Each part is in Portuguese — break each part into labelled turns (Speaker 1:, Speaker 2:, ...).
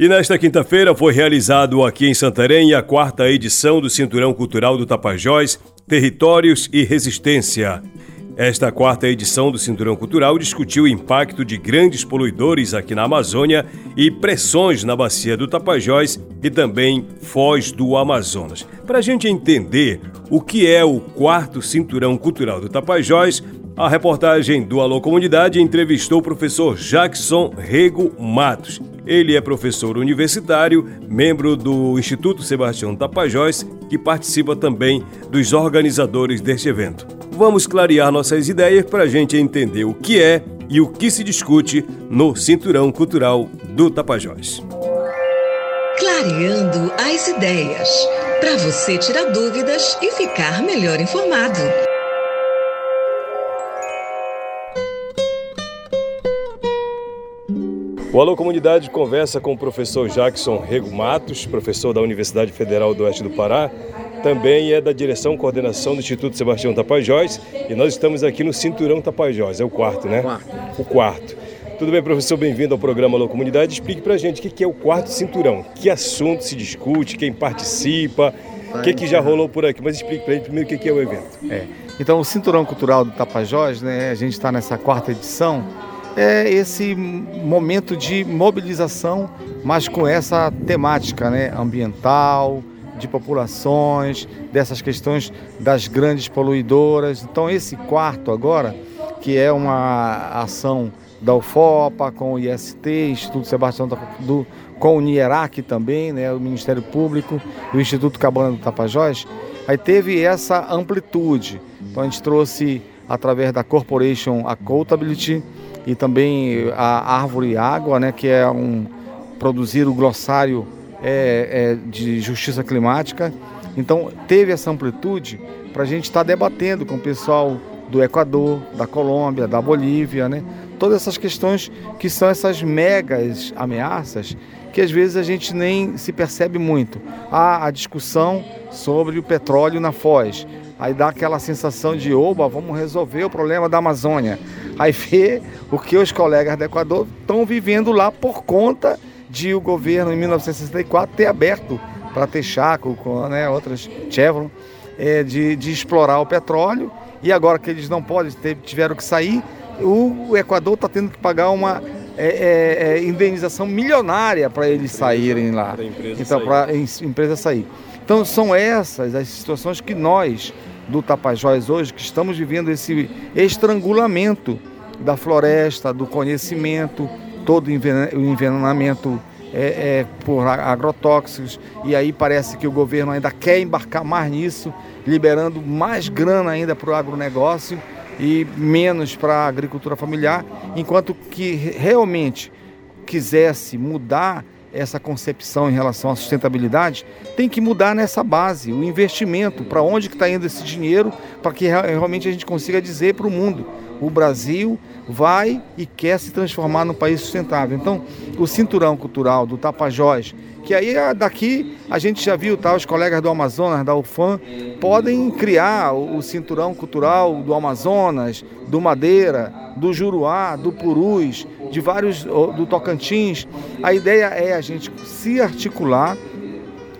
Speaker 1: E nesta quinta-feira foi realizado aqui em Santarém a quarta edição do Cinturão Cultural do Tapajós, Territórios e Resistência. Esta quarta edição do Cinturão Cultural discutiu o impacto de grandes poluidores aqui na Amazônia e pressões na bacia do Tapajós e também Foz do Amazonas. Para a gente entender o que é o quarto Cinturão Cultural do Tapajós, a reportagem do Alô Comunidade entrevistou o professor Jackson Rego Matos. Ele é professor universitário, membro do Instituto Sebastião Tapajós, que participa também dos organizadores deste evento. Vamos clarear nossas ideias para a gente entender o que é e o que se discute no Cinturão Cultural do Tapajós.
Speaker 2: Clareando as ideias, para você tirar dúvidas e ficar melhor informado.
Speaker 1: O Alô Comunidade conversa com o professor Jackson Rego Matos, professor da Universidade Federal do Oeste do Pará, também é da direção coordenação do Instituto Sebastião Tapajós e nós estamos aqui no Cinturão Tapajós, é o quarto, né?
Speaker 3: Quarto.
Speaker 1: O quarto. Tudo bem, professor? Bem-vindo ao programa Alô Comunidade. Explique pra gente o que é o quarto cinturão, que assunto se discute, quem participa, o que, que já rolou por aqui, mas explique pra gente primeiro o que é o evento.
Speaker 3: É. Então, o Cinturão Cultural do Tapajós, né, a gente está nessa quarta edição, é esse momento de mobilização, mas com essa temática né, ambiental, de populações, dessas questões das grandes poluidoras. Então, esse quarto agora, que é uma ação da UFOPA com o IST, Instituto Sebastião do com o NIERAC também, né, o Ministério Público e o Instituto Cabana do Tapajós, aí teve essa amplitude. Então a gente trouxe através da Corporation Accountability, e também a Árvore Água, né, que é um produzir o glossário é, é, de justiça climática. Então teve essa amplitude para a gente estar tá debatendo com o pessoal do Equador, da Colômbia, da Bolívia, né? Todas essas questões que são essas megas ameaças que às vezes a gente nem se percebe muito. Há a discussão sobre o petróleo na Foz. Aí dá aquela sensação de, oba, vamos resolver o problema da Amazônia. Aí vê o que os colegas do Equador estão vivendo lá por conta de o governo, em 1964, ter aberto para com né, outras Chevron, é, de, de explorar o petróleo. E agora que eles não podem, tiveram que sair, o, Equador está tendo que pagar uma é, é, é indenização milionária para eles saírem lá. Então, para a empresa sair. Então, são essas as situações que nós, do Tapajós, hoje, que estamos vivendo esse estrangulamento da floresta, do conhecimento, todo o envenenamento é, é, por agrotóxicos, e aí parece que o governo ainda quer embarcar mais nisso, liberando mais grana ainda para o agronegócio e menos para a agricultura familiar, enquanto que realmente quisesse mudar essa concepção em relação à sustentabilidade, tem que mudar nessa base, o investimento, para onde que está indo esse dinheiro, para que realmente a gente consiga dizer para o mundo, o Brasil vai e quer se transformar num país sustentável. Então, o cinturão cultural do Tapajós, que aí ah, daqui a gente já viu, tá, os colegas do Amazonas, da UFAM, podem criar o cinturão cultural do Amazonas, do Madeira, do Juruá, do Purus, de vários, do Tocantins. A ideia é a gente se articular,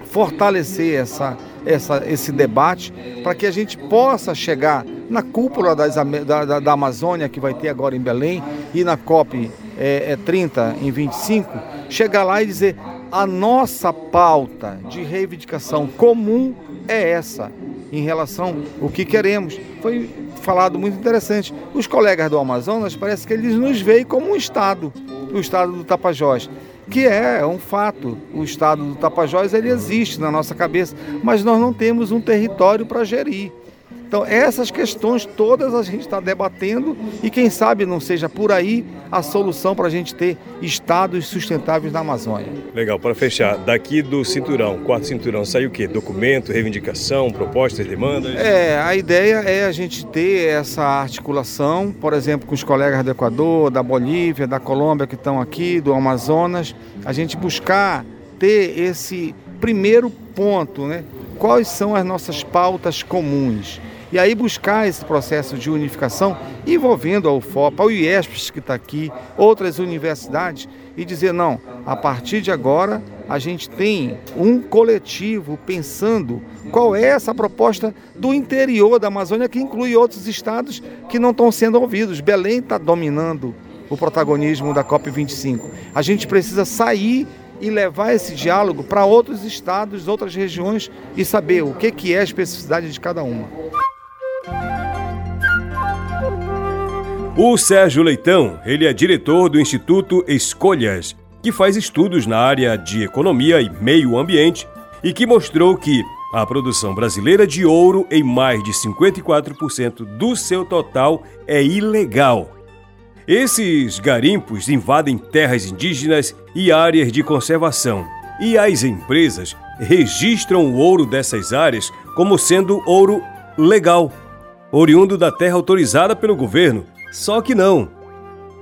Speaker 3: fortalecer essa, essa, esse debate para que a gente possa chegar na cúpula das, da, da, da, Amazônia que vai ter agora em Belém e na COP é, é 30 em 25, chegar lá e dizer a nossa pauta de reivindicação comum é essa em relação ao que queremos. Foi falado muito interessante. Os colegas do Amazonas parece que eles nos veem como um estado, o estado do Tapajós que é um fato. O estado do Tapajós ele existe na nossa cabeça, mas nós não temos um território para gerir. Então, essas questões todas a gente está debatendo e quem sabe não seja por aí a solução para a gente ter estados sustentáveis na Amazônia.
Speaker 1: Legal, para fechar, daqui do cinturão, quarto cinturão, sai o quê? Documento, reivindicação, propostas, demandas?
Speaker 3: É, a ideia é a gente ter essa articulação, por exemplo, com os colegas do Equador, da Bolívia, da Colômbia que estão aqui, do Amazonas, a gente buscar ter esse primeiro ponto, né? Quais são as nossas pautas comuns? E aí buscar esse processo de unificação envolvendo a UFOP, o IESPES que está aqui, outras universidades, e dizer, não, a partir de agora a gente tem um coletivo pensando qual é essa proposta do interior da Amazônia, que inclui outros estados que não estão sendo ouvidos. Belém está dominando o protagonismo da COP25. A gente precisa sair e levar esse diálogo para outros estados, outras regiões e saber o que é a especificidade de cada uma.
Speaker 4: O Sérgio Leitão, ele é diretor do Instituto Escolhas, que faz estudos na área de economia e meio ambiente e que mostrou que a produção brasileira de ouro em mais de 54% do seu total é ilegal. Esses garimpos invadem terras indígenas e áreas de conservação, e as empresas registram o ouro dessas áreas como sendo ouro legal, oriundo da terra autorizada pelo governo. Só que não.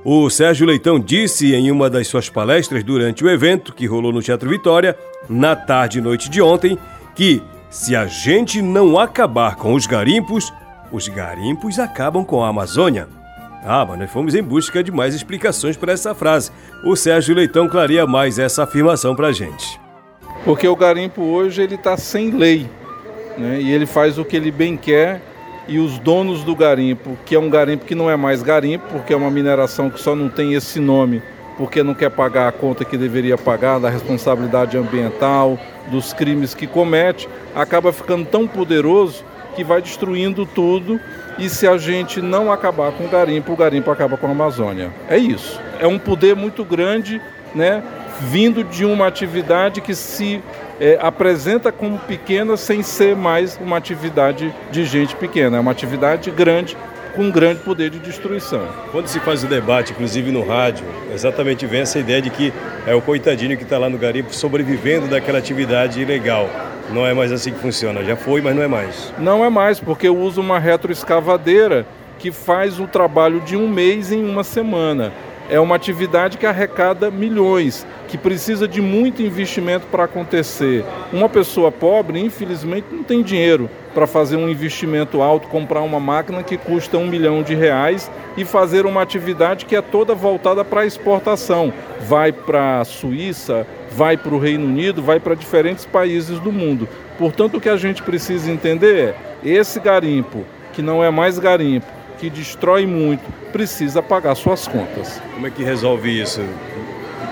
Speaker 4: O Sérgio Leitão disse em uma das suas palestras durante o evento que rolou no Teatro Vitória, na tarde e noite de ontem, que se a gente não acabar com os garimpos, os garimpos acabam com a Amazônia. Ah, mas nós fomos em busca de mais explicações para essa frase. O Sérgio Leitão clareia mais essa afirmação para a gente.
Speaker 1: Porque o garimpo hoje ele está sem lei, né? E ele faz o que ele bem quer e os donos do garimpo, que é um garimpo que não é mais garimpo, porque é uma mineração que só não tem esse nome, porque não quer pagar a conta que deveria pagar da responsabilidade ambiental, dos crimes que comete, acaba ficando tão poderoso que vai destruindo tudo. E se a gente não acabar com o garimpo, o garimpo acaba com a Amazônia. É isso. É um poder muito grande, né? Vindo de uma atividade que se é, apresenta como pequena sem ser mais uma atividade de gente pequena. É uma atividade grande com um grande poder de destruição.
Speaker 4: Quando se faz o debate, inclusive no rádio, exatamente vem essa ideia de que é o coitadinho que está lá no garimpo sobrevivendo daquela atividade ilegal. Não é mais assim que funciona. Já foi, mas não é mais.
Speaker 1: Não é mais, porque eu uso uma retroescavadeira que faz um trabalho de um mês em uma semana é uma atividade que arrecada milhões, que precisa de muito investimento para acontecer. Uma pessoa pobre, infelizmente, não tem dinheiro para fazer um investimento alto, comprar uma máquina que custa um milhão de reais e fazer uma atividade que é toda voltada para exportação. Vai para a Suíça, vai para o Reino Unido, vai para diferentes países do mundo. Portanto, o que a gente precisa entender é esse garimpo, que não é mais garimpo, que destrói muito, precisa pagar suas contas.
Speaker 4: Como é que resolve isso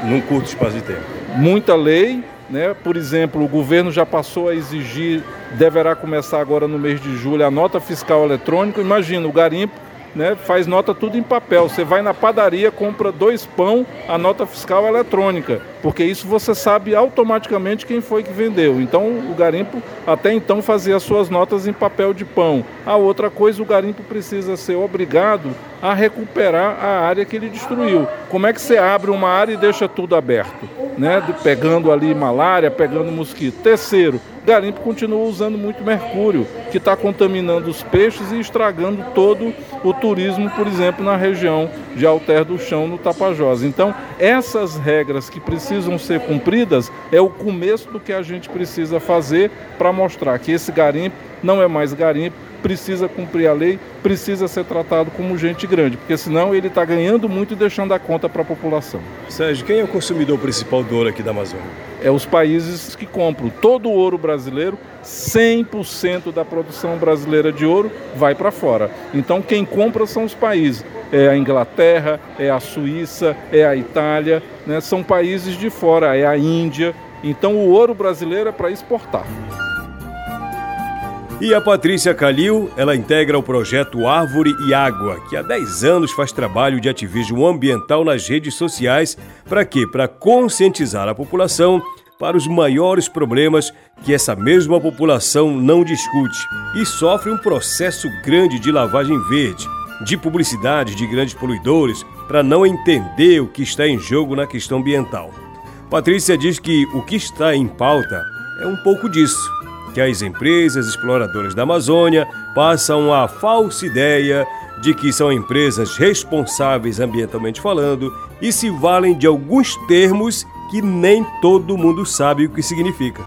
Speaker 4: num curto espaço de tempo?
Speaker 1: Muita lei, né? Por exemplo, o governo já passou a exigir, deverá começar agora no mês de julho, a nota fiscal eletrônica. Imagina, o garimpo né, faz nota tudo em papel. Você vai na padaria, compra dois pão, a nota fiscal eletrônica, porque isso você sabe automaticamente quem foi que vendeu. Então o garimpo até então fazia as suas notas em papel de pão. A outra coisa, o garimpo precisa ser obrigado a recuperar a área que ele destruiu. Como é que você abre uma área e deixa tudo aberto? Né? Pegando ali malária, pegando mosquito. Terceiro, garimpo continua usando muito mercúrio, que está contaminando os peixes e estragando todo o turismo, por exemplo, na região de Alter do Chão, no Tapajós. Então, essas regras que precisam ser cumpridas é o começo do que a gente precisa fazer para mostrar que esse garimpo não é mais garimpo, precisa cumprir a lei, precisa ser tratado como gente grande, porque senão ele está ganhando muito e deixando a conta para a população.
Speaker 4: Sérgio, quem é o consumidor principal do ouro aqui da Amazônia?
Speaker 1: É os países que compram. Todo o ouro brasileiro, 100% da produção brasileira de ouro vai para fora. Então quem compra são os países. É a Inglaterra, é a Suíça, é a Itália, né? são países de fora, é a Índia. Então o ouro brasileiro é para exportar.
Speaker 4: E a Patrícia Calil, ela integra o projeto Árvore e Água, que há 10 anos faz trabalho de ativismo ambiental nas redes sociais. Para quê? Para conscientizar a população para os maiores problemas que essa mesma população não discute e sofre um processo grande de lavagem verde, de publicidade de grandes poluidores, para não entender o que está em jogo na questão ambiental. Patrícia diz que o que está em pauta é um pouco disso que as empresas exploradoras da Amazônia passam a falsa ideia de que são empresas responsáveis ambientalmente falando e se valem de alguns termos que nem todo mundo sabe o que significa.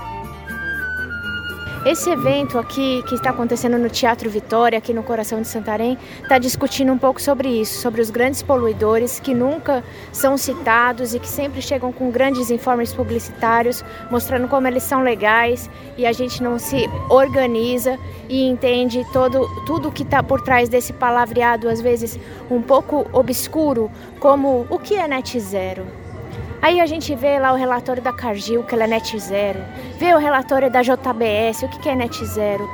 Speaker 5: Esse evento aqui que está acontecendo no Teatro Vitória, aqui no coração de Santarém, está discutindo um pouco sobre isso, sobre os grandes poluidores que nunca são citados e que sempre chegam com grandes informes publicitários mostrando como eles são legais e a gente não se organiza e entende todo, tudo que está por trás desse palavreado, às vezes um pouco obscuro, como o que é net zero. Aí a gente vê lá o relatório da Cargill, que ela é net zero, vê o relatório da JBS, o que é net zero.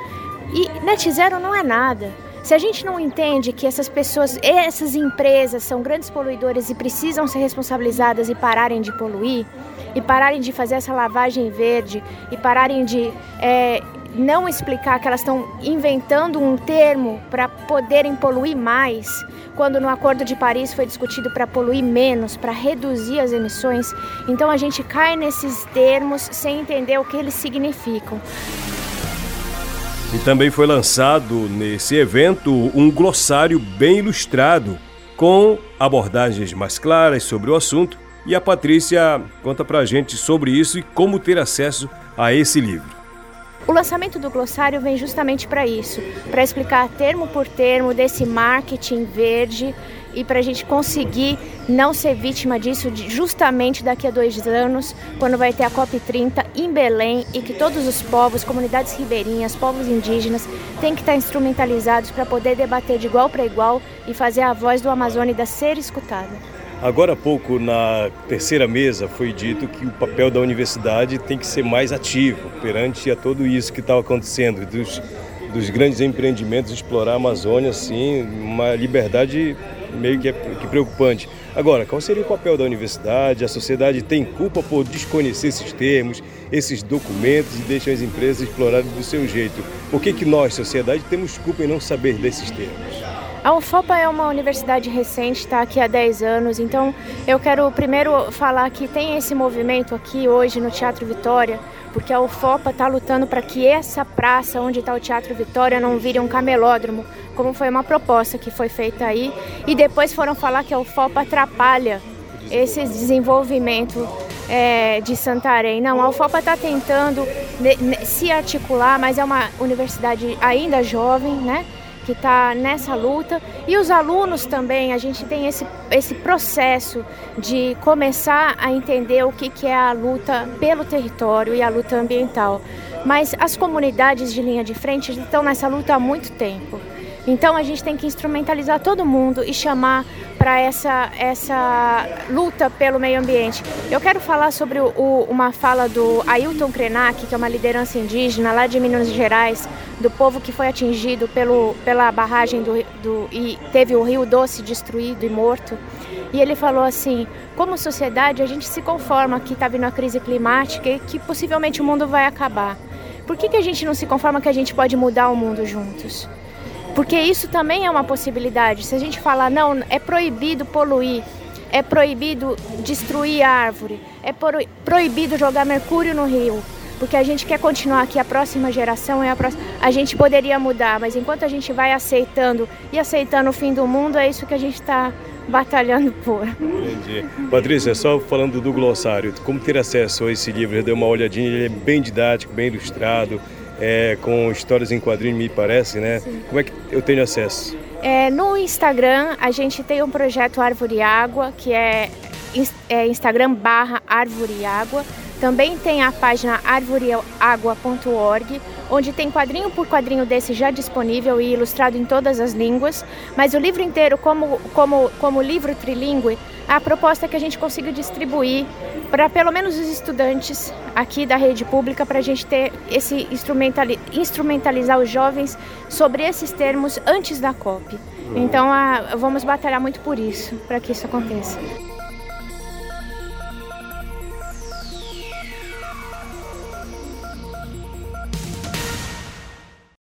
Speaker 5: E net zero não é nada. Se a gente não entende que essas pessoas, essas empresas são grandes poluidores e precisam ser responsabilizadas e pararem de poluir, e pararem de fazer essa lavagem verde, e pararem de é, não explicar que elas estão inventando um termo para poderem poluir mais, quando no Acordo de Paris foi discutido para poluir menos, para reduzir as emissões. Então a gente cai nesses termos sem entender o que eles significam.
Speaker 1: E também foi lançado nesse evento um glossário bem ilustrado, com abordagens mais claras sobre o assunto. E a Patrícia conta pra gente sobre isso e como ter acesso a esse livro.
Speaker 5: O lançamento do glossário vem justamente para isso, para explicar termo por termo desse marketing verde e para a gente conseguir não ser vítima disso justamente daqui a dois anos, quando vai ter a COP30 em Belém e que todos os povos, comunidades ribeirinhas, povos indígenas, têm que estar instrumentalizados para poder debater de igual para igual e fazer a voz do Amazônida ser escutada.
Speaker 1: Agora há pouco, na terceira mesa, foi dito que o papel da universidade tem que ser mais ativo perante a tudo isso que está acontecendo, dos, dos grandes empreendimentos, explorar a Amazônia, assim, uma liberdade meio que, é, que preocupante. Agora, qual seria o papel da universidade? A sociedade tem culpa por desconhecer esses termos, esses documentos e deixam as empresas explorarem do seu jeito. Por que, que nós, sociedade, temos culpa em não saber desses termos?
Speaker 5: A UFOPA é uma universidade recente, está aqui há 10 anos, então eu quero primeiro falar que tem esse movimento aqui hoje no Teatro Vitória, porque a UFOPA está lutando para que essa praça onde está o Teatro Vitória não vire um camelódromo, como foi uma proposta que foi feita aí, e depois foram falar que a UFOPA atrapalha esse desenvolvimento é, de Santarém. Não, a UFOPA está tentando se articular, mas é uma universidade ainda jovem, né? Que está nessa luta e os alunos também, a gente tem esse, esse processo de começar a entender o que, que é a luta pelo território e a luta ambiental. Mas as comunidades de linha de frente estão nessa luta há muito tempo. Então a gente tem que instrumentalizar todo mundo e chamar para essa, essa luta pelo meio ambiente. Eu quero falar sobre o, uma fala do Ailton Krenak, que é uma liderança indígena lá de Minas Gerais, do povo que foi atingido pelo, pela barragem do, do, e teve o Rio Doce destruído e morto. E ele falou assim: como sociedade, a gente se conforma que está vindo a crise climática e que possivelmente o mundo vai acabar. Por que, que a gente não se conforma que a gente pode mudar o mundo juntos? Porque isso também é uma possibilidade. Se a gente falar, não, é proibido poluir, é proibido destruir árvore, é proibido jogar mercúrio no rio, porque a gente quer continuar aqui, a próxima geração é a próxima. A gente poderia mudar, mas enquanto a gente vai aceitando e aceitando o fim do mundo, é isso que a gente está batalhando por.
Speaker 1: Entendi. Patrícia, só falando do glossário, como ter acesso a esse livro? Eu dei uma olhadinha, ele é bem didático, bem ilustrado é, com histórias em quadrinho, me parece, né? Sim. Como é que eu tenho acesso?
Speaker 5: É, no Instagram, a gente tem um projeto Árvore Água, que é, é Instagram barra Árvore Água. Também tem a página arvoreagua.org, onde tem quadrinho por quadrinho desse já disponível e ilustrado em todas as línguas. Mas o livro inteiro, como, como, como livro trilingue, a proposta é que a gente consiga distribuir para pelo menos os estudantes aqui da rede pública, para a gente ter esse instrumentali instrumentalizar os jovens sobre esses termos antes da COP. Então, a, vamos batalhar muito por isso, para que isso aconteça.